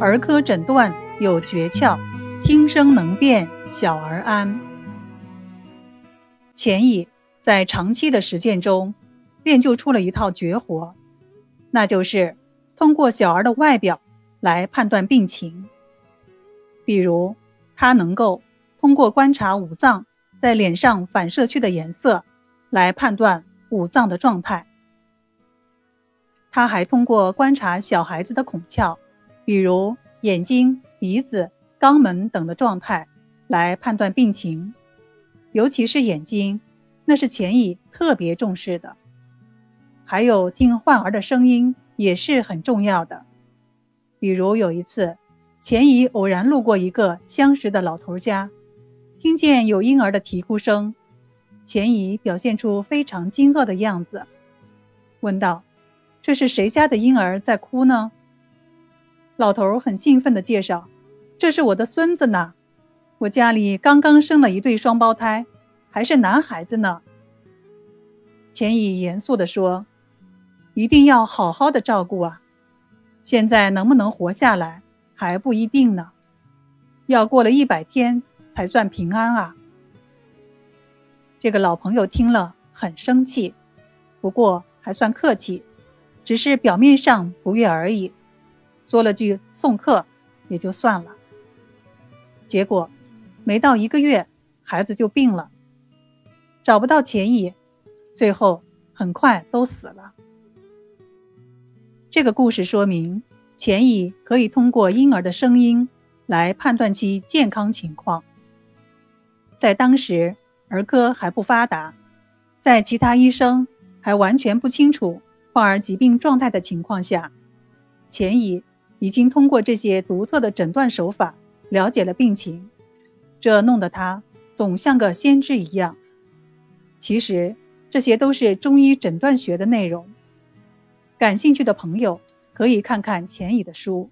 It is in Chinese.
儿科诊断有诀窍，听声能辨，小儿安。钱乙在长期的实践中，练就出了一套绝活，那就是通过小儿的外表来判断病情。比如，他能够通过观察五脏在脸上反射区的颜色，来判断五脏的状态。他还通过观察小孩子的孔窍，比如眼睛、鼻子、肛门等的状态，来判断病情。尤其是眼睛，那是钱乙特别重视的。还有听患儿的声音也是很重要的。比如有一次，钱乙偶然路过一个相识的老头家，听见有婴儿的啼哭声，钱乙表现出非常惊愕的样子，问道：“这是谁家的婴儿在哭呢？”老头很兴奋地介绍：“这是我的孙子呢。”我家里刚刚生了一对双胞胎，还是男孩子呢。钱乙严肃地说：“一定要好好的照顾啊！现在能不能活下来还不一定呢，要过了一百天才算平安啊。”这个老朋友听了很生气，不过还算客气，只是表面上不悦而已，说了句送客也就算了。结果。没到一个月，孩子就病了，找不到钱乙，最后很快都死了。这个故事说明，钱乙可以通过婴儿的声音来判断其健康情况。在当时儿科还不发达，在其他医生还完全不清楚患儿疾病状态的情况下，钱乙已经通过这些独特的诊断手法了解了病情。这弄得他总像个先知一样。其实这些都是中医诊断学的内容。感兴趣的朋友可以看看钱乙的书。